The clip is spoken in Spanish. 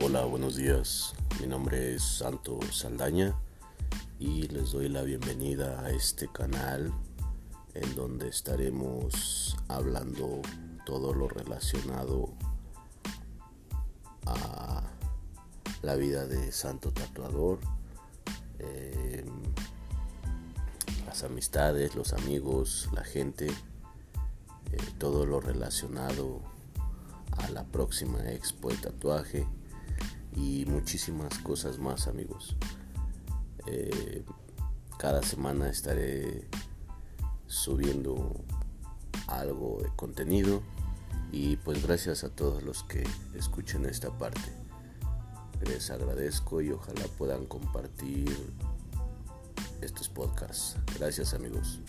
Hola, buenos días. Mi nombre es Santo Saldaña y les doy la bienvenida a este canal en donde estaremos hablando todo lo relacionado a la vida de Santo Tatuador, eh, las amistades, los amigos, la gente, eh, todo lo relacionado a la próxima expo de tatuaje y muchísimas cosas más amigos. Eh, cada semana estaré subiendo algo de contenido y pues gracias a todos los que escuchen esta parte. Les agradezco y ojalá puedan compartir estos podcasts. Gracias amigos.